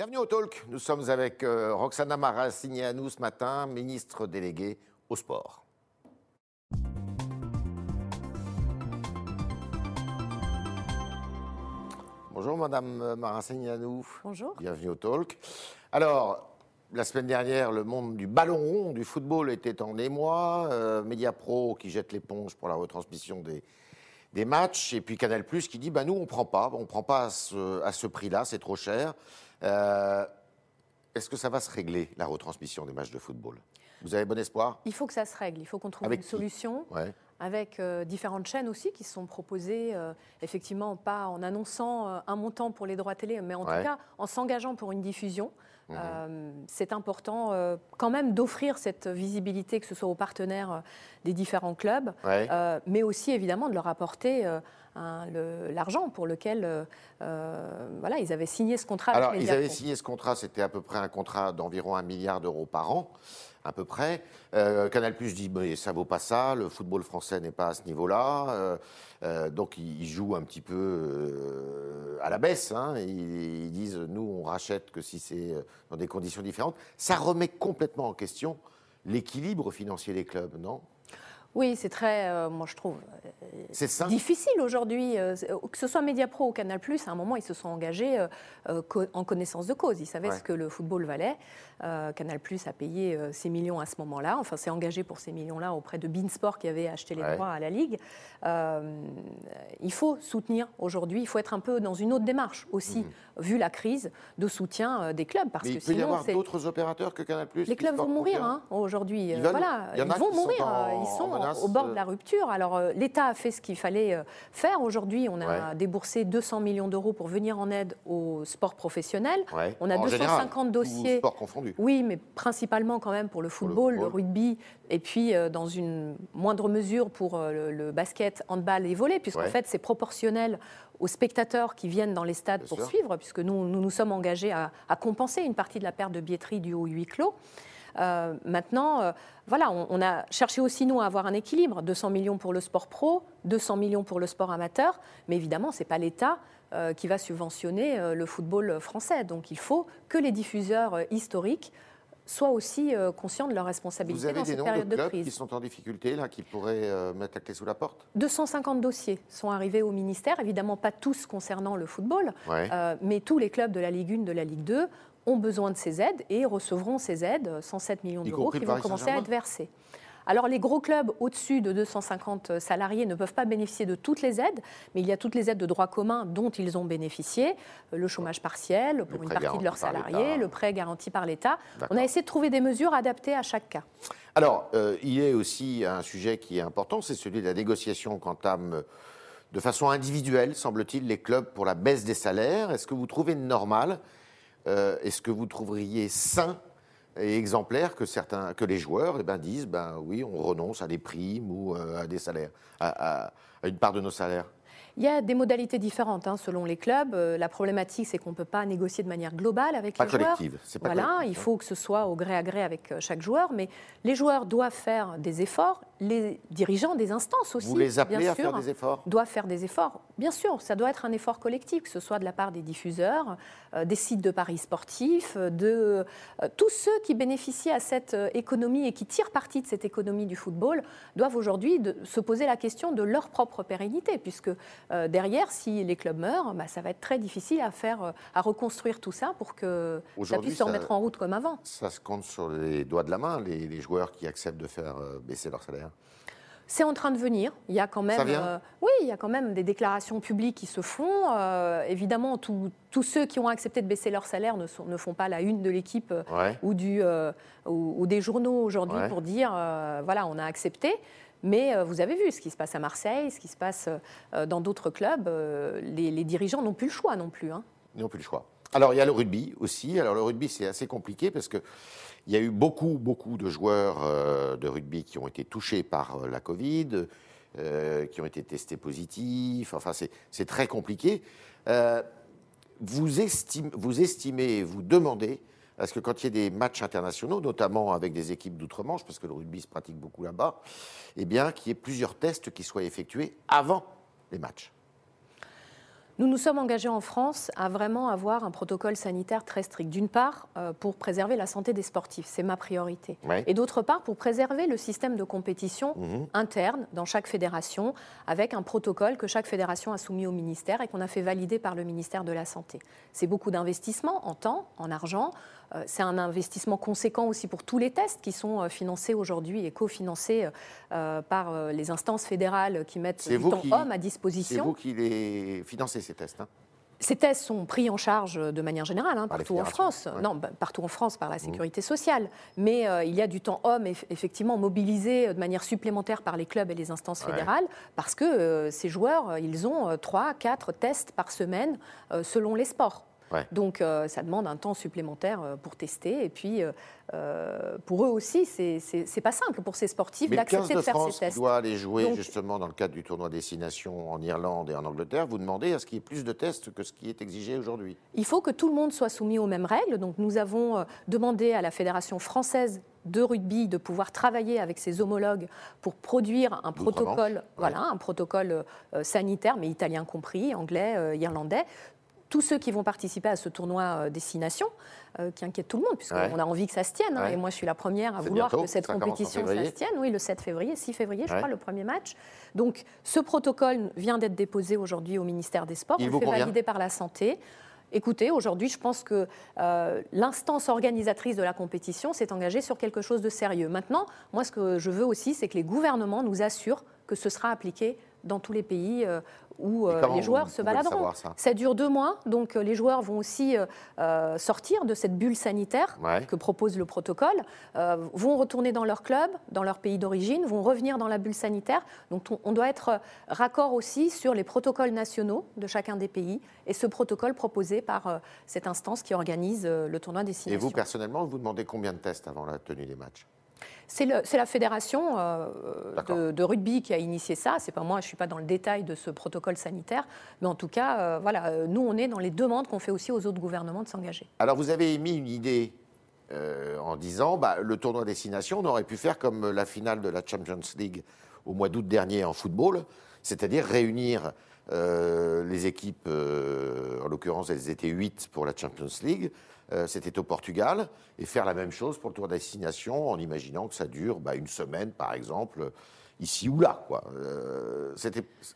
Bienvenue au Talk. Nous sommes avec euh, Roxana Maracineanu ce matin, ministre déléguée au sport. Bonjour Madame Maracineanu. Bonjour. Bienvenue au Talk. Alors, la semaine dernière, le monde du ballon rond, du football était en émoi. Euh, Mediapro qui jette l'éponge pour la retransmission des, des matchs. Et puis Canal Plus qui dit bah, nous, on ne prend pas. On ne prend pas à ce, à ce prix-là, c'est trop cher. Euh, Est-ce que ça va se régler, la retransmission des matchs de football? Vous avez bon espoir? Il faut que ça se règle. Il faut qu'on trouve Avec une solution. Ouais. avec euh, différentes chaînes aussi qui se sont proposées, euh, effectivement, pas en annonçant un montant pour les droits télé, mais en Ouais. tout cas en s'engageant pour une diffusion. Mhm. Euh, c'est important euh, quand même d'offrir cette visibilité, que ce soit aux partenaires euh, des différents clubs, Ouais. mais aussi évidemment de leur apporter le- l'argent pour lequel euh, euh, voilà, ils avaient signé ce contrat. Alors, ils avaient signé ce contrat, c'était à peu près un contrat d'environ un milliard d'euros par an, à peu près. Euh, Canal Plus dit, mais ça vaut pas ça, le football français n'est pas à ce niveau-là. Euh, euh, donc, ils jouent un petit peu à la baisse. hein. Ils, ils disent, nous, on rachète que si c'est dans des conditions différentes. Ça remet complètement en question l'équilibre financier des clubs, non? Oui, c'est très, euh, moi je trouve, ça difficile aujourd'hui, euh, que ce soit Mediapro ou Canal+, à un moment, ils se sont engagés euh, euh, co- en connaissance de cause. Ils savaient Ouais. ce que le football valait. Euh, Canal+, a payé euh, ces millions à ce moment-là, enfin s'est engagé pour ces millions-là auprès de Beansport qui avait acheté les Ouais. droits à la Ligue. Euh, il faut soutenir aujourd'hui, il faut être un peu dans une autre démarche aussi, vu la crise, de soutien euh, des clubs. Parce. Mais que il peut y sinon, avoir d'autres opérateurs que Canal Plus les clubs vont mourir hein, aujourd'hui. Euh, voilà, ils vont mourir. euh, Ils sont menace, au bord euh. de la rupture. Alors euh, l'État a fait ce qu'il fallait euh, faire. Aujourd'hui, on a Ouais. déboursé 200 millions d'euros pour venir en aide au sport professionnel. Ouais. On a En 250 général, dossiers. Sport confondu. Oui, mais principalement quand même pour le football, le, football. rugby, et puis euh, dans une moindre mesure pour euh, le, le basket, handball et volley, puisqu'en Ouais. fait c'est proportionnel aux spectateurs qui viennent dans les stades Bien pour sûr. suivre, puisque nous, nous nous sommes engagés à, à compenser une partie de la perte de billetterie due au huis clos. Euh, maintenant, euh, voilà, on, on a cherché aussi nous à avoir un équilibre 200 millions pour le sport pro, 200 millions pour le sport amateur, mais évidemment, c'est pas l'État euh, qui va subventionner le football français. Donc, il faut que les diffuseurs historiques soient aussi conscients de leurs responsabilités dans cette période de de, clubs crise. qui sont en difficulté, là, qui pourraient euh, mettre la clé sous la porte? 250 dossiers sont arrivés au ministère, évidemment pas tous concernant le football, Ouais. euh, mais tous les clubs de la Ligue 1, de la Ligue 2 ont besoin de ces aides et recevront ces aides, 107 millions Y d'euros, qui vont commencer à être versés. Alors les gros clubs au-dessus de 250 salariés ne peuvent pas bénéficier de toutes les aides, mais il y a toutes les aides de droit commun dont ils ont bénéficié, euh, le chômage partiel pour une partie de leurs salariés, le prêt garanti par l'État. On a essayé de trouver des mesures adaptées à chaque cas. Alors, euh, il y a aussi un sujet qui est important, c'est celui de la négociation qu'entament euh, de façon individuelle, semble-t-il, les clubs pour la baisse des salaires. Est-ce que vous trouvez normal euh, Est-ce que vous trouveriez sain et exemplaire que, certains, que les joueurs eh ben, disent ben, oui, on renonce à des primes ou euh, à des salaires, à- à- à une part de nos salaires? Il y a des modalités différentes hein, selon les clubs. Euh, la problématique, c'est qu'on ne peut pas négocier de manière globale avec Pas les joueurs. collective, c'est pas Voilà, il hein. faut que ce soit au gré à gré avec euh, chaque joueur, mais les joueurs doivent faire des efforts, les dirigeants des instances aussi. Vous les appelez bien à faire sûr, des efforts? doivent faire des efforts. Bien sûr, ça doit être un effort collectif, que ce soit de la part des diffuseurs, euh, des sites de paris sportifs, euh, de euh, tous ceux qui bénéficient à cette euh, économie et qui tirent parti de cette économie du football doivent aujourd'hui se poser la question de leur propre pérennité, puisque euh, derrière, si les clubs meurent, bah, ça va être très difficile à faire, euh, à reconstruire tout ça pour que ça puisse se remettre en route comme avant. Ça se compte sur les doigts de la main, les, les joueurs qui acceptent de faire euh, baisser leur salaire. C'est en train de venir. Il y a quand même, Ça vient euh, oui, il y a quand même des déclarations publiques qui se font. Euh, évidemment, tous tous ceux qui ont accepté de baisser leur salaire ne, sont- ne font pas la une de l'équipe euh, Ouais. ou, du, euh, ou, ou des journaux aujourd'hui Ouais. pour dire, voilà, on a accepté. Mais vous avez vu ce qui se passe à Marseille, ce qui se passe dans d'autres clubs. les, les dirigeants n'ont plus le choix non plus. hein. Ils n'ont plus le choix. Alors, il y a le rugby aussi. Alors, le rugby, c'est assez compliqué parce qu'il y a eu beaucoup, beaucoup de joueurs euh, de rugby qui ont été touchés par euh, la Covid, euh, qui ont été testés positifs. Enfin, c'est très compliqué. Vous estimez, vous demandez à ce que quand il y a des matchs internationaux, notamment avec des équipes d'outre-Manche, parce que le rugby se pratique beaucoup là-bas, eh bien, qu'il y ait plusieurs tests qui soient effectués avant les matchs. Nous nous sommes engagés en France à vraiment avoir un protocole sanitaire très strict. D'une part, euh, pour préserver la santé des sportifs, c'est ma priorité. Et d'autre part, pour préserver le système de compétition mhm. interne dans chaque fédération, avec un protocole que chaque fédération a soumis au ministère et qu'on a fait valider par le ministère de la Santé. C'est beaucoup d'investissement en temps, en argent. Euh, c'est un investissement conséquent aussi pour tous les tests qui sont euh, financés aujourd'hui et cofinancés par les instances fédérales qui mettent du temps homme à disposition. C'est vous qui les financez ces tests hein ces tests sont pris en charge de manière générale hein, partout en France, non, bah, partout en France par la mmh. sécurité sociale. Mais euh, il y a du temps homme effectivement mobilisé de manière supplémentaire par les clubs et les instances fédérales parce que euh, ces joueurs, ils ont 3, 4 tests par semaine selon les sports. Donc euh, ça demande un temps supplémentaire euh, pour tester. Et puis euh, pour eux aussi, c'est pas simple pour ces sportifs d'accepter de, faire ces tests. doit aller jouer justement dans le cadre du tournoi Destination en Irlande et en Angleterre. Vous demandez à ce qu'il y ait plus de tests que ce qui est exigé aujourd'hui. Il faut que tout le monde soit soumis aux mêmes règles. Donc nous avons demandé à la Fédération française de rugby de pouvoir travailler avec ses homologues pour produire un protocole, voilà, un protocole sanitaire, mais italien compris, anglais, irlandais, tous ceux qui vont participer à ce tournoi euh, destination, euh, qui inquiète tout le monde, puisqu'on a envie que ça se tienne. Hein, et moi, je suis la première à vouloir que cette compétition ça se tienne. Oui, le 7 février, 6 février, je crois, le premier match. Donc, ce protocole vient d'être déposé aujourd'hui au ministère des Sports. Il on le fait valider par la santé. Écoutez, aujourd'hui, je pense que euh, l'instance organisatrice de la compétition s'est engagée sur quelque chose de sérieux. Maintenant, moi, ce que je veux aussi, c'est que les gouvernements nous assurent que ce sera appliqué dans tous les pays où euh, les joueurs se baladeront. Ça, dure deux mois, donc euh, les joueurs vont aussi euh, sortir de cette bulle sanitaire que propose le protocole, vont retourner dans leur club, dans leur pays d'origine, vont revenir dans la bulle sanitaire. Donc on, doit être raccord aussi sur les protocoles nationaux de chacun des pays et ce protocole proposé par cette instance qui organise le tournoi des Et vous, personnellement, vous demandez combien de tests avant la tenue des matchs? C'est la fédération euh, de, rugby qui a initié ça. C'est pas moi, je suis pas dans le détail de ce protocole sanitaire, mais en tout cas, euh, voilà, euh, nous on est dans les demandes qu'on fait aussi aux autres gouvernements de s'engager. Alors vous avez émis une idée en disant, bah, le tournoi destination, on aurait pu faire comme la finale de la Champions League au mois d'août dernier en football, c'est-à-dire réunir les équipes, en l'occurrence elles étaient 8 pour la Champions League, euh, c'était au Portugal, et faire la même chose pour le tour destination en imaginant que ça dure bah, une semaine, par exemple, ici ou là. Quoi. Euh,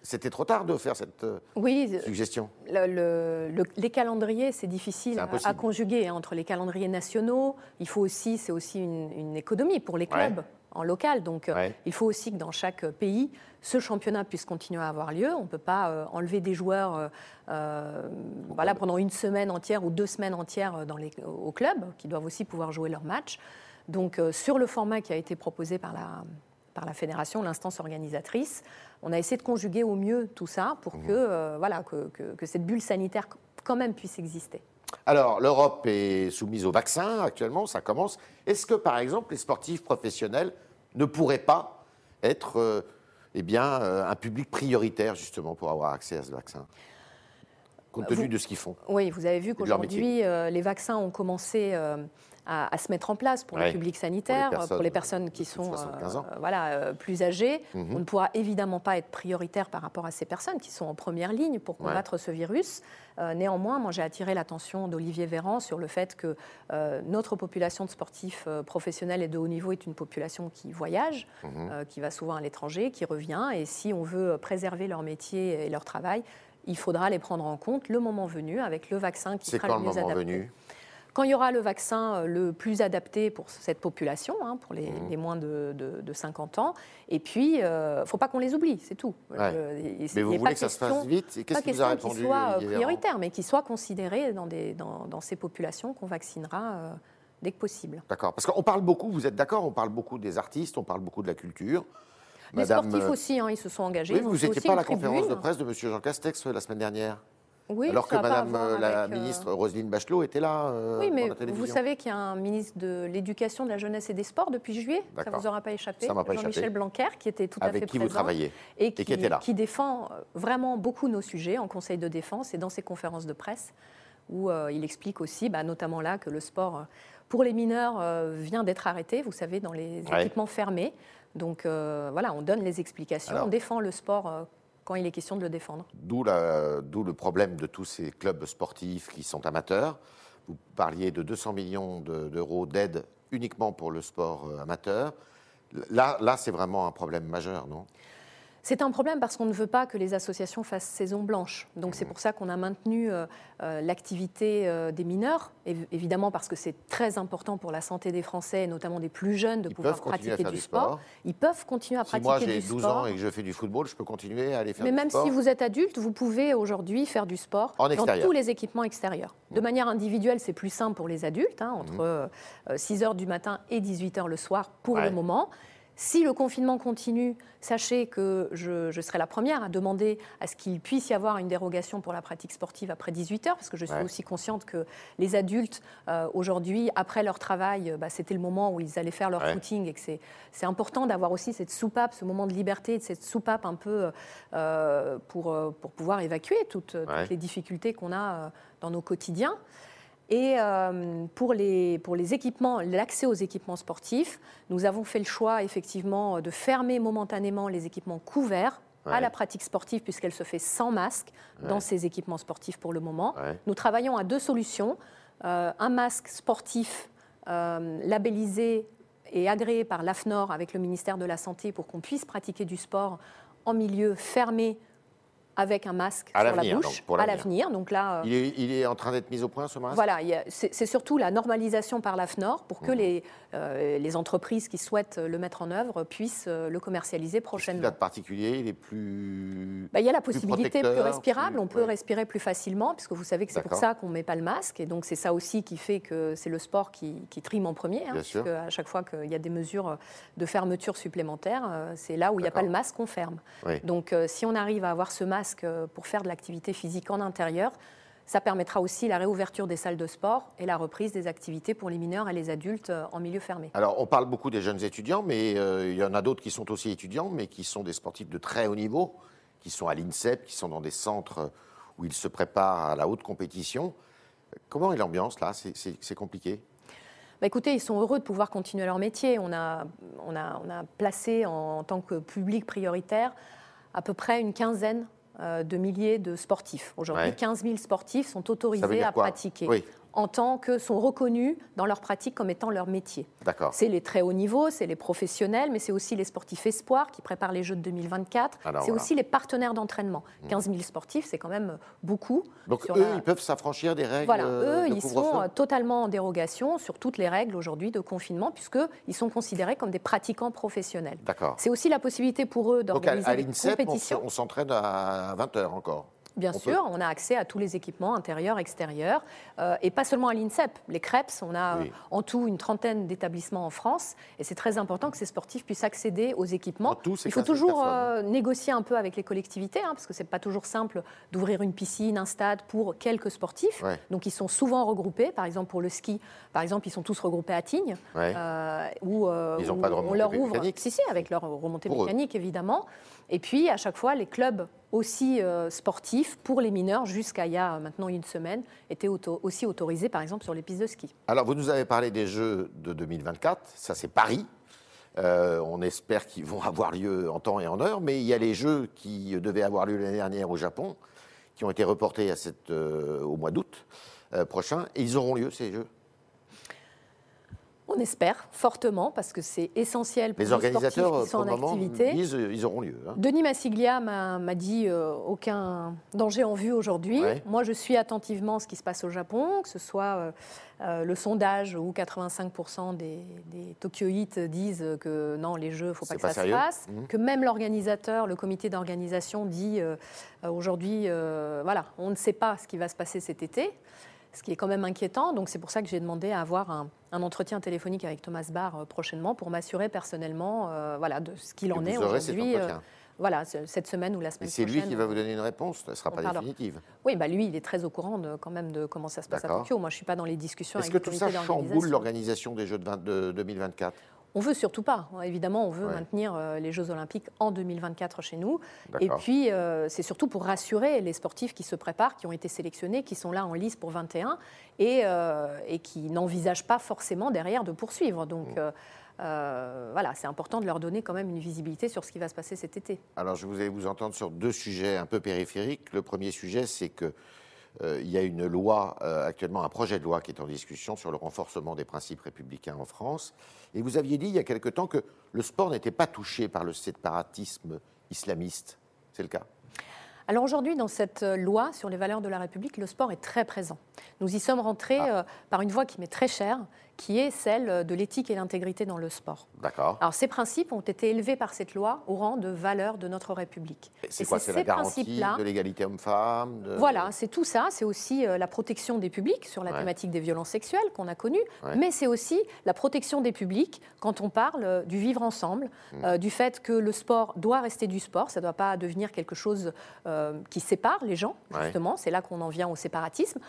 c'était trop tard de faire cette euh, oui, suggestion Les calendriers, c'est difficile à, conjuguer hein, entre les calendriers nationaux. Il faut aussi, c'est aussi une, économie pour les clubs en local. Donc euh, il faut aussi que dans chaque pays, ce championnat puisse continuer à avoir lieu. On ne peut pas euh, enlever des joueurs euh, voilà, pendant une semaine entière ou deux semaines entières dans les, au club, qui doivent aussi pouvoir jouer leur match. Donc sur le format qui a été proposé par la, par la fédération, l'instance organisatrice, on a essayé de conjuguer au mieux tout ça pour mmh. que, voilà, que, que cette bulle sanitaire quand même puisse exister. Alors, l'Europe est soumise au vaccin actuellement, ça commence. Est-ce que, par exemple, les sportifs professionnels ne pourraient pas être euh, eh bien, euh, un public prioritaire, justement, pour avoir accès à ce vaccin? Compte tenu de ce qu'ils font. Oui, vous avez vu qu'aujourd'hui, euh, les vaccins ont commencé à, se mettre en place pour le public sanitaire, pour les personnes, qui sont euh, voilà, euh, plus âgées. Mhm. On ne pourra évidemment pas être prioritaire par rapport à ces personnes qui sont en première ligne pour combattre ce virus. Euh, néanmoins, moi j'ai attiré l'attention d'Olivier Véran sur le fait que notre population de sportifs professionnels et de haut niveau est une population qui voyage, mhm. qui va souvent à l'étranger, qui revient. Et si on veut préserver leur métier et leur travail, il faudra les prendre en compte le moment venu avec le vaccin qui sera le mieux adapté. Venu? Quand il y aura le vaccin euh, le plus adapté pour cette population, hein, pour les, mmh. moins de, 50 ans, et puis, il euh, ne faut pas qu'on les oublie, c'est tout. mais vous voulez que ça se fasse vite et Qu'est-ce qui vous a répondu soit prioritaire, mais qui soit considéré dans, des, dans, ces populations qu'on vaccinera euh, dès que possible. D'accord. Parce qu'on parle beaucoup, vous êtes d'accord, on parle beaucoup des artistes, on parle beaucoup de la culture. Les sportifs aussi, hein, ils se sont engagés. Oui, vous n'étiez pas à la conférence de presse de M. Jean Castex la semaine dernière alors que Madame euh, la euh, ministre Roselyne Bachelot était là. Euh, oui, mais vous savez qu'il y a un ministre de l'Éducation, de la Jeunesse et des Sports depuis juillet. Ça ne vous aura pas échappé. Jean-Michel Blanquer, qui était tout à fait qui présent. Vous travaillez et qui, était là. qui défend vraiment beaucoup nos sujets en Conseil de défense et dans ses conférences de presse, où il explique aussi, bah, notamment là, que le sport pour les mineurs vient d'être arrêté, vous savez, dans les équipements fermés. Donc voilà, on donne les explications, on défend le sport quand il est question de le défendre. D'où le problème de tous ces clubs sportifs qui sont amateurs. Vous parliez de 200 millions d'euros d'aide uniquement pour le sport euh, amateur. Là, là c'est vraiment un problème majeur, non? C'est un problème parce qu'on ne veut pas que les associations fassent saison blanche. Donc c'est mmh. pour ça qu'on a maintenu euh, euh, l'activité euh, des mineurs, évidemment parce que c'est très important pour la santé des Français, et notamment des plus jeunes, de pouvoir pratiquer du, sport. Ils peuvent continuer à pratiquer du sport. Moi j'ai 12 ans et que je fais du football, je peux continuer à aller faire du sport. Mais même si vous êtes adulte, vous pouvez aujourd'hui faire du sport dans tous les équipements extérieurs. De mmh. manière individuelle, c'est plus simple pour les adultes, hein, entre 6 mmh. h du matin et 18 h le soir pour le moment. Si le confinement continue, sachez que je, serai la première à demander à ce qu'il puisse y avoir une dérogation pour la pratique sportive après 18 heures, parce que je suis aussi consciente que les adultes, euh, aujourd'hui, après leur travail, bah, c'était le moment où ils allaient faire leur footing et que c'est important d'avoir aussi cette soupape, ce moment de liberté, cette soupape un peu euh, pour, euh, pour pouvoir évacuer toutes, toutes les difficultés qu'on a dans nos quotidiens. Et euh, pour, les, pour les équipements, l'accès aux équipements sportifs, nous avons fait le choix effectivement de fermer momentanément les équipements couverts à la pratique sportive puisqu'elle se fait sans masque dans ces équipements sportifs pour le moment. Nous travaillons à deux solutions. Euh, un masque sportif euh, labellisé et agréé par l'AFNOR avec le ministère de la Santé pour qu'on puisse pratiquer du sport en milieu fermé avec un masque sur la bouche à l'avenir. Donc là, euh, il est, en train d'être mis au point ce masque? Voilà, c'est surtout la normalisation par l'AFNOR pour que mmh. les, euh, les entreprises qui souhaitent le mettre en œuvre puissent euh, le commercialiser prochainement. Il a de particulier, il est plus. Bah, il y a la possibilité plus, respirable, on peut respirer plus facilement, puisque vous savez que c'est pour ça qu'on ne met pas le masque, et donc c'est ça aussi qui fait que c'est le sport qui, qui, trime en premier, hein, puisque à chaque fois qu'il y a des mesures de fermeture supplémentaires, c'est là où il n'y a pas le masque qu'on ferme. Donc si on arrive à avoir ce masque euh, pour faire de l'activité physique en intérieur. Ça permettra aussi la réouverture des salles de sport et la reprise des activités pour les mineurs et les adultes euh, en milieu fermé. Alors, on parle beaucoup des jeunes étudiants, mais euh, il y en a d'autres qui sont aussi étudiants, mais qui sont des sportifs de très haut niveau, qui sont à l'INSEP, qui sont dans des centres où ils se préparent à la haute compétition. Comment est l'ambiance là? C'est compliqué? Bah écoutez, ils sont heureux de pouvoir continuer leur métier. On a, on a, on a placé en tant que public prioritaire à peu près une quinzaine de milliers de sportifs. Aujourd'hui, 15 000 sportifs sont autorisés à pratiquer en tant que sont reconnus dans leur pratique comme étant leur métier. C'est les très hauts niveaux, c'est les professionnels, mais c'est aussi les sportifs espoirs qui préparent les Jeux de 2024. C'est aussi les partenaires d'entraînement. 15 mmh. 000 sportifs, c'est quand même beaucoup. Donc eux, ils peuvent s'affranchir des règles Voilà, eux, ils sont euh, totalement en dérogation sur toutes les règles aujourd'hui de confinement, puisqu'ils sont considérés comme des pratiquants professionnels. C'est aussi la possibilité pour eux d'organiser des compétitions. On s'entraîne à 20 heures encore. Bien sûr, on a accès à tous les équipements intérieurs, extérieurs, euh, et pas seulement à l'INSEP. Les CREPS, on a euh, en tout une trentaine d'établissements en France, et c'est très important que ces sportifs puissent accéder aux équipements. Il faut toujours euh, négocier un peu avec les collectivités, hein, parce que c'est pas toujours simple d'ouvrir une piscine, un stade pour quelques sportifs. Donc ils sont souvent regroupés. Par exemple pour le ski, par exemple ils sont tous regroupés à Tignes, où, ils ont pas de on leur ouvre, si si, avec leur remontée mécanique évidemment. Et puis à chaque fois les clubs aussi euh, sportifs pour les mineurs jusqu'à il y a maintenant une semaine étaient aussi autorisés par exemple sur les pistes de ski. Alors vous nous avez parlé des Jeux de 2024, ça c'est Paris. Euh, on espère qu'ils vont avoir lieu en temps et en heure, mais il y a les Jeux qui devaient avoir lieu l'année dernière au Japon, qui ont été reportés euh, au mois d'août prochain, et ils auront lieu ces Jeux? On espère fortement parce que c'est essentiel pour les, organisateurs sportifs qui sont en activité. Disent, ils auront lieu. Hein. Denis Massiglia m'a dit euh, aucun danger en vue aujourd'hui. Moi, je suis attentivement ce qui se passe au Japon, que ce soit euh, euh, le sondage où 85% des, des Tokyoïtes disent que non, les Jeux, il ne faut pas que ça se fasse. Mmh. Que même l'organisateur, le comité d'organisation dit aujourd'hui, voilà, on ne sait pas ce qui va se passer cet été ce qui est quand même inquiétant. Donc c'est pour ça que j'ai demandé à avoir un, entretien téléphonique avec Thomas Barr euh, prochainement pour m'assurer personnellement euh, voilà, de ce qu'il en est aujourd'hui. Euh, voilà, cette semaine ou la semaine prochaine. C'est lui qui va vous donner une réponse, elle ne sera pas définitive. Oui, bah lui, il est très au courant de, quand même de comment ça se passe à Tokyo. Moi, je ne suis pas dans les discussions Est-ce que tout ça chamboule l'organisation des Jeux de, 2024 on veut surtout pas. Évidemment, on veut maintenir euh, les Jeux Olympiques en 2024 chez nous. Et puis, euh, c'est surtout pour rassurer les sportifs qui se préparent, qui ont été sélectionnés, qui sont là en lice pour 21 et, euh, et qui n'envisagent pas forcément derrière de poursuivre. Donc, mm. voilà, c'est important de leur donner quand même une visibilité sur ce qui va se passer cet été. Alors, je voulais vous entendre sur deux sujets un peu périphériques. Le premier sujet, c'est que euh, il y a une loi, euh, actuellement un projet de loi qui est en discussion sur le renforcement des principes républicains en France. Et vous aviez dit il y a quelque temps que le sport n'était pas touché par le séparatisme islamiste. C'est le cas? Alors aujourd'hui, dans cette loi sur les valeurs de la République, le sport est très présent. Nous y sommes rentrés ah. euh, par une voie qui m'est très chère, qui est celle de l'éthique et l'intégrité dans le sport. D'accord. Alors ces principes ont été élevés par cette loi au rang de valeurs de notre République. C'est quoi C'est la garantie de l'égalité homme-femme Voilà, c'est tout ça. C'est aussi euh, la protection des publics sur la thématique des violences sexuelles qu'on a connue, mais c'est aussi la protection des publics quand on parle euh, du vivre ensemble, hmm. euh, du fait que le sport doit rester du sport, ça ne doit pas devenir quelque chose qui sépare les gens, justement. C'est là qu'on en vient au séparatisme.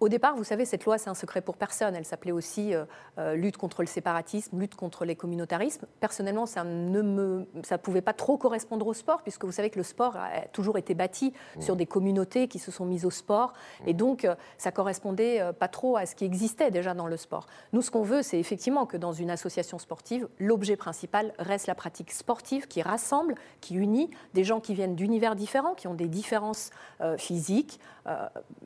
Au départ, vous savez, cette loi, c'est un secret pour personne. Elle s'appelait aussi euh, euh, lutte contre le séparatisme, lutte contre les communautarismes. Personnellement, ça ne me, ça pouvait pas trop correspondre au sport, puisque vous savez que le sport a toujours été bâti mmh. sur des communautés qui se sont mises au sport, et donc euh, ça correspondait pas trop à ce qui existait déjà dans le sport. Nous, ce qu'on veut, c'est effectivement que dans une association sportive, l'objet principal reste la pratique sportive qui rassemble, qui unit des gens qui viennent d'univers différents, qui ont des différences physiques,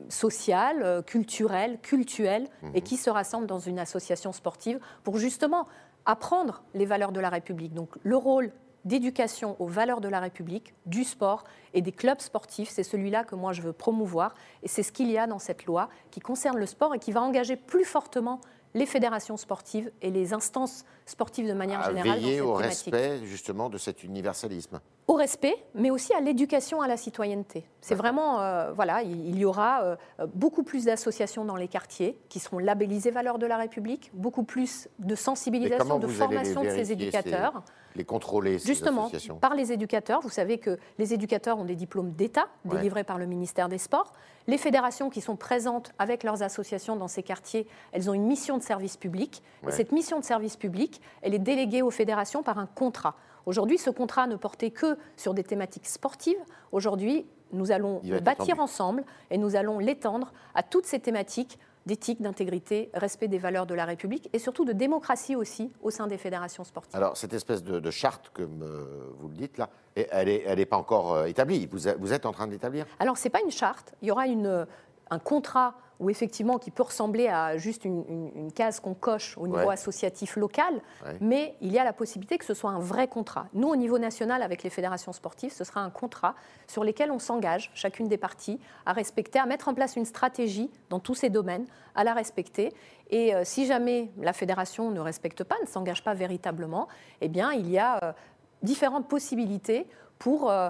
sociales, culturelles culturels, cultuels, et mhm. qui se rassemblent dans une association sportive pour justement apprendre les valeurs de la République. Donc le rôle d'éducation aux valeurs de la République, du sport et des clubs sportifs, c'est celui-là que moi je veux promouvoir. Et c'est ce qu'il y a dans cette loi qui concerne le sport et qui va engager plus fortement les fédérations sportives et les instances sportives de manière générale. Veiller au respect justement de cet universalisme. Au respect, mais aussi à l'éducation à la citoyenneté. C'est vraiment, euh, voilà, il, y aura euh, beaucoup plus d'associations dans les quartiers qui seront labellisées valeurs de la République, beaucoup plus de sensibilisation, de formation de ces éducateurs les contrôler ces Justement, par les éducateurs. Vous savez que les éducateurs ont des diplômes d'État délivrés par le ministère des Sports. Les fédérations qui sont présentes avec leurs associations dans ces quartiers, elles ont une mission de service public. Et cette mission de service public, elle est déléguée aux fédérations par un contrat. Aujourd'hui, ce contrat ne portait que sur des thématiques sportives. Aujourd'hui, nous allons le bâtir ensemble et nous allons l'étendre à toutes ces thématiques d'éthique, d'intégrité, respect des valeurs de la République et surtout de démocratie aussi au sein des fédérations sportives. Alors, cette espèce de, charte, comme euh, vous le dites là, elle n'est elle est pas encore euh, établie. Vous, vous, êtes en train d'établir Alors, ce n'est pas une charte. Il y aura une, un contrat ou effectivement qui peut ressembler à juste une, case qu'on coche au niveau associatif local, mais il y a la possibilité que ce soit un vrai contrat. Nous, au niveau national, avec les fédérations sportives, ce sera un contrat sur lequel on s'engage, chacune des parties, à respecter, à mettre en place une stratégie dans tous ces domaines, à la respecter. Et euh, si jamais la fédération ne respecte pas, ne s'engage pas véritablement, eh bien, il y a euh, différentes possibilités pour, euh,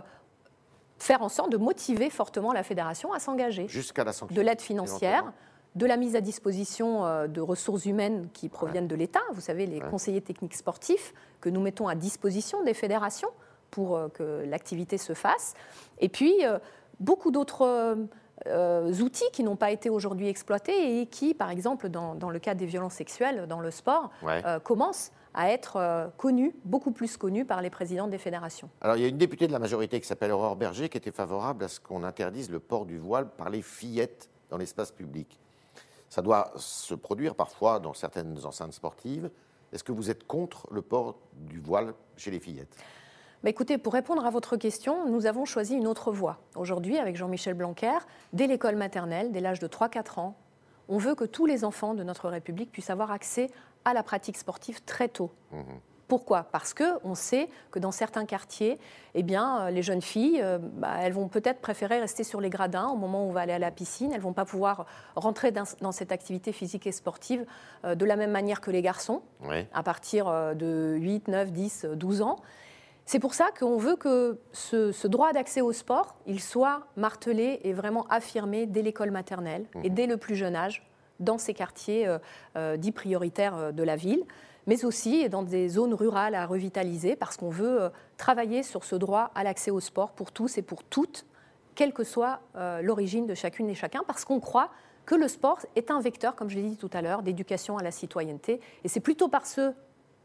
faire en sorte de motiver fortement la fédération à s'engager. Jusqu'à la sanction. De l'aide financière, de la mise à disposition euh, de ressources humaines qui proviennent de l'État. Vous savez, les conseillers techniques sportifs que nous mettons à disposition des fédérations pour euh, que l'activité se fasse. Et puis, euh, beaucoup d'autres outils qui n'ont pas été aujourd'hui exploités et qui, par exemple, dans, le cas des violences sexuelles dans le sport, commencent à être euh, connu, beaucoup plus connu par les présidents des fédérations. Alors il y a une députée de la majorité qui s'appelle Aurore Berger qui était favorable à ce qu'on interdise le port du voile par les fillettes dans l'espace public. Ça doit se produire parfois dans certaines enceintes sportives. Est-ce que vous êtes contre le port du voile chez les fillettes? Bah écoutez, pour répondre à votre question, nous avons choisi une autre voie. Aujourd'hui, avec Jean-Michel Blanquer, dès l'école maternelle, dès l'âge de 3-4 ans, on veut que tous les enfants de notre République puissent avoir accès à la pratique sportive très tôt. Mhm. Pourquoi? Parce que on sait que dans certains quartiers, eh bien, euh, les jeunes filles, euh, bah, elles vont peut-être préférer rester sur les gradins au moment où on va aller à la piscine. Elles vont pas pouvoir rentrer dans, cette activité physique et sportive euh, de la même manière que les garçons, à partir de 8, 9, 10, 12 ans. C'est pour ça qu'on veut que ce, droit d'accès au sport, il soit martelé et vraiment affirmé dès l'école maternelle et mhm. dès le plus jeune âge dans ces quartiers euh, euh, dits prioritaires euh, de la ville, mais aussi dans des zones rurales à revitaliser, parce qu'on veut travailler sur ce droit à l'accès au sport pour tous et pour toutes, quelle que soit l'origine de chacune et chacun, parce qu'on croit que le sport est un vecteur, comme je l'ai dit tout à l'heure, d'éducation à la citoyenneté. Et c'est plutôt par ce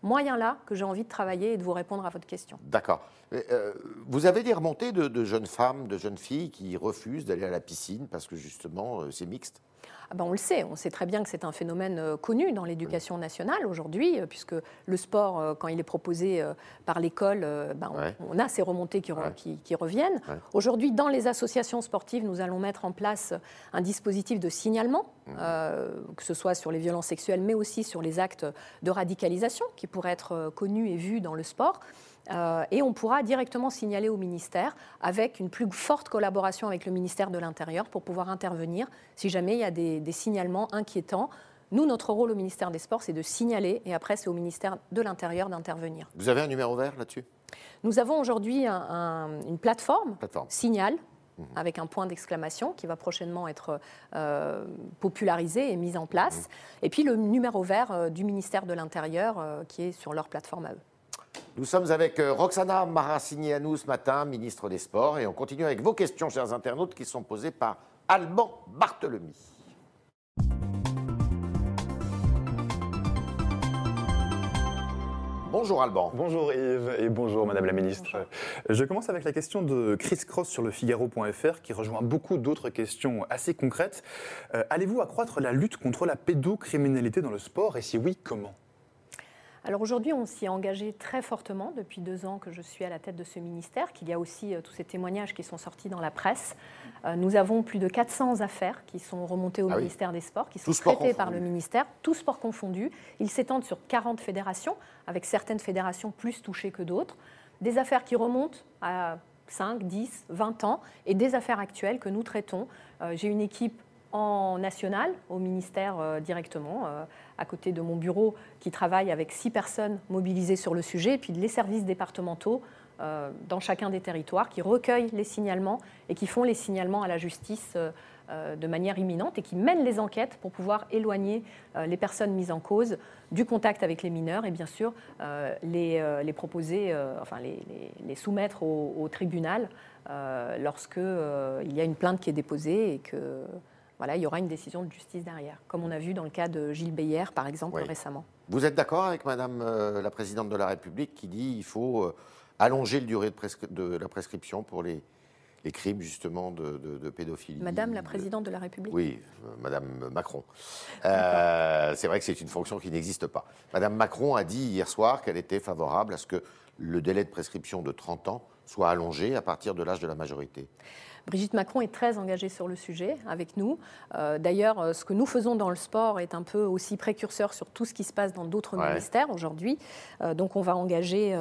moyen-là que j'ai envie de travailler et de vous répondre à votre question. D'accord. Vous avez des remontées de, jeunes femmes, de jeunes filles qui refusent d'aller à la piscine parce que justement c'est mixte? Ah ben on le sait, on sait très bien que c'est un phénomène euh, connu dans l'éducation nationale aujourd'hui, puisque le sport, quand il est proposé par l'école, ben on, a ces remontées qui, qui, reviennent. Aujourd'hui, dans les associations sportives, nous allons mettre en place un dispositif de signalement, mmh. que ce soit sur les violences sexuelles, mais aussi sur les actes de radicalisation qui pourraient être connus et vus dans le sport. Euh, et on pourra directement signaler au ministère avec une plus forte collaboration avec le ministère de l'Intérieur pour pouvoir intervenir si jamais il y a des, signalements inquiétants. Nous, notre rôle au ministère des Sports, c'est de signaler et après, c'est au ministère de l'Intérieur d'intervenir. Vous avez un numéro vert là-dessus? Nous avons aujourd'hui une plateforme, Signal, mhm. avec un point d'exclamation qui va prochainement être euh, popularisé et mis en place. Mhm. Et puis le numéro vert euh, du ministère de l'Intérieur qui est sur leur plateforme à eux. Nous sommes avec euh, Roxana Maracineanu ce matin, ministre des Sports, et on continue avec vos questions, chers internautes, qui sont posées par Alban Barthelemy. Bonjour Alban. Bonjour Yves et bonjour Madame la Ministre. Je commence avec la question de Chris Cross sur le Figaro.fr qui rejoint beaucoup d'autres questions assez concrètes. Euh, allez-vous accroître la lutte contre la pédocriminalité dans le sport et si oui, comment? Alors aujourd'hui, on s'y est engagé très fortement depuis deux ans que je suis à la tête de ce ministère, qu'il y a aussi euh, tous ces témoignages qui sont sortis dans la presse. Euh, nous avons plus de 400 affaires qui sont remontées au ah ministère des Sports, qui sont traitées par le ministère, tous sports confondus. Ils s'étendent sur 40 fédérations, avec certaines fédérations plus touchées que d'autres. Des affaires qui remontent à 5, 10, 20 ans et des affaires actuelles que nous traitons. Euh, j'ai une équipe en national, au ministère euh, directement, euh, à côté de mon bureau, qui travaille avec six personnes mobilisées sur le sujet, et puis les services départementaux euh, dans chacun des territoires qui recueillent les signalements et qui font les signalements à la justice de manière imminente et qui mènent les enquêtes pour pouvoir éloigner les personnes mises en cause du contact avec les mineurs et bien sûr les, proposer, enfin les, les, soumettre au, au tribunal lorsqu'il y a une plainte qui est déposée et que voilà, il y aura une décision de justice derrière, comme on a vu dans le cas de Gilles Beyer, par exemple, récemment. Vous êtes d'accord avec Madame euh, la Présidente de la République qui dit qu'il faut euh, allonger le durée de, la prescription pour les, crimes justement de, pédophilie? Madame la Présidente de la République? Oui, euh, Madame Macron. c'est vrai que c'est une fonction qui n'existe pas. Madame Macron a dit hier soir qu'elle était favorable à ce que le délai de prescription de 30 ans soit allongé à partir de l'âge de la majorité. Brigitte Macron est très engagée sur le sujet avec nous. Euh, d'ailleurs, euh, ce que nous faisons dans le sport est un peu aussi précurseur sur tout ce qui se passe dans d'autres ministères aujourd'hui. Euh, donc on va engager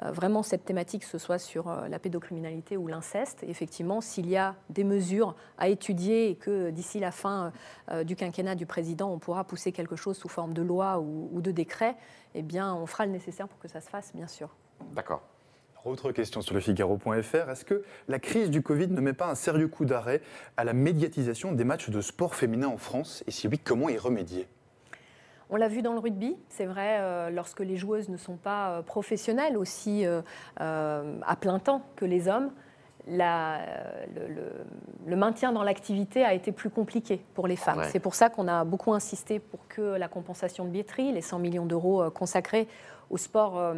vraiment cette thématique, que ce soit sur la pédocriminalité ou l'inceste. Effectivement, s'il y a des mesures à étudier et que d'ici la fin du quinquennat du président, on pourra pousser quelque chose sous forme de loi ou, ou de décret, eh bien, on fera le nécessaire pour que ça se fasse, bien sûr. D'accord. Autre question sur le Figaro.fr. Est-ce que la crise du Covid ne met pas un sérieux coup d'arrêt à la médiatisation des matchs de sport féminin en France? Et si oui, comment y remédier? On l'a vu dans le rugby, c'est vrai, euh, lorsque les joueuses ne sont pas euh, professionnelles aussi euh, à plein temps que les hommes, la, le, maintien dans l'activité a été plus compliqué pour les femmes. C'est pour ça qu'on a beaucoup insisté pour que la compensation de billetterie, les 100 millions d'euros consacrés au sport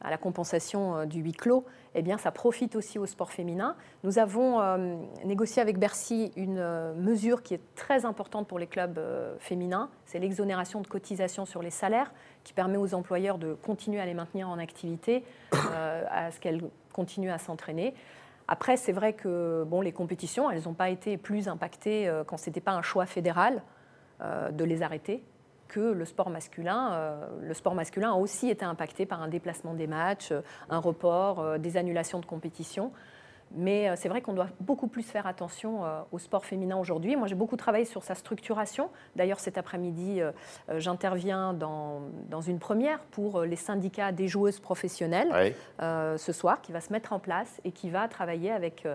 à la compensation euh, du huis clos, eh bien, ça profite aussi au sport féminin. Nous avons euh, négocié avec Bercy une euh, mesure qui est très importante pour les clubs féminins, c'est l'exonération de cotisation sur les salaires, qui permet aux employeurs de continuer à les maintenir en activité, à ce qu'elles continuent à s'entraîner. Après, c'est vrai que bon, les compétitions, elles n'ont pas été plus impactées quand ce n'était pas un choix fédéral de les arrêter que le sport masculin. Euh, le sport masculin a aussi été impacté par un déplacement des matchs, euh, un report, euh, des annulations de compétition. Mais c'est vrai qu'on doit beaucoup plus faire attention au sport féminin aujourd'hui. Moi, j'ai beaucoup travaillé sur sa structuration. D'ailleurs, cet après-midi, j'interviens dans, dans, une première pour les syndicats des joueuses professionnelles ce soir, qui va se mettre en place et qui va travailler avec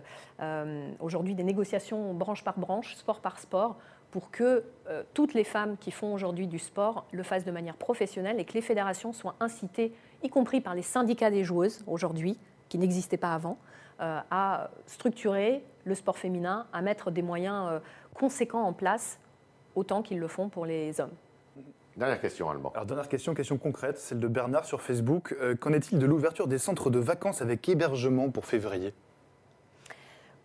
aujourd'hui des négociations branche par branche, sport par sport, pour que euh, toutes les femmes qui font aujourd'hui du sport le fassent de manière professionnelle et que les fédérations soient incitées, y compris par les syndicats des joueuses aujourd'hui, qui n'existaient pas avant, euh, à structurer le sport féminin, à mettre des moyens euh, conséquents en place, autant qu'ils le font pour les hommes. Dernière question, Allemand. Alors, dernière question, question concrète, celle de Bernard sur Facebook. Euh, qu'en est-il de l'ouverture des centres de vacances avec hébergement pour février?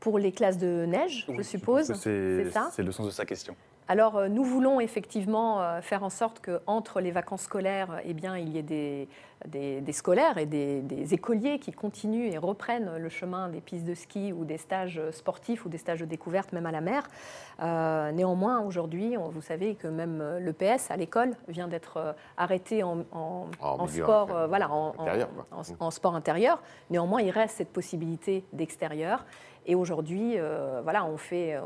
Pour les classes de neige, je suppose. C'est ça C'est le sens de sa question. Alors, euh, nous voulons effectivement euh, faire en sorte qu'entre les vacances scolaires, eh bien, il y ait des, des, scolaires et des, écoliers qui continuent et reprennent le chemin des pistes de ski ou des stages sportifs ou des stages de découverte, même à la mer. Euh, néanmoins, aujourd'hui, vous savez que même le PS à l'école vient d'être arrêté en, sport, voilà, en, en, sport intérieur. Néanmoins, il reste cette possibilité d'extérieur. Et aujourd'hui, voilà, on fait,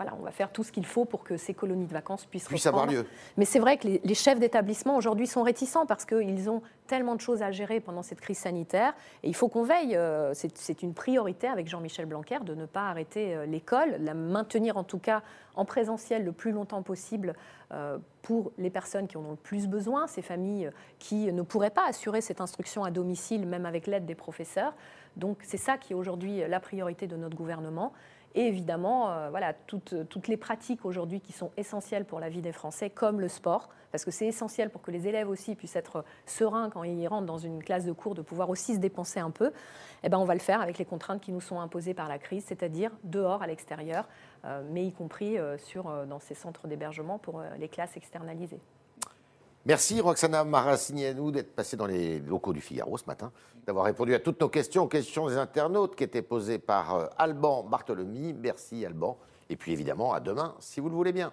voilà, on va faire tout ce qu'il faut pour que ces colonies de vacances puissent, avoir lieu. Mais c'est vrai que les, chefs d'établissement aujourd'hui sont réticents parce qu'ils ont tellement de choses à gérer pendant cette crise sanitaire. Et il faut qu'on veille, euh, c'est une priorité avec Jean-Michel Blanquer de ne pas arrêter euh, l'école, la maintenir en tout cas en présentiel le plus longtemps possible euh, pour les personnes qui en ont le plus besoin, ces familles qui ne pourraient pas assurer cette instruction à domicile, même avec l'aide des professeurs. Donc c'est ça qui est aujourd'hui la priorité de notre gouvernement. Et évidemment, euh, voilà, toutes, toutes, les pratiques aujourd'hui qui sont essentielles pour la vie des Français, comme le sport, parce que c'est essentiel pour que les élèves aussi puissent être sereins quand ils rentrent dans une classe de cours, de pouvoir aussi se dépenser un peu, eh ben, on va le faire avec les contraintes qui nous sont imposées par la crise, c'est-à-dire dehors, à l'extérieur, euh, mais y compris euh, sur, dans ces centres d'hébergement pour les classes externalisées. Merci Roxana nous d'être passée dans les locaux du Figaro ce matin, d'avoir répondu à toutes nos questions, questions des internautes qui étaient posées par euh, Alban Bartholomé. Merci Alban. Et puis évidemment, à demain, si vous le voulez bien.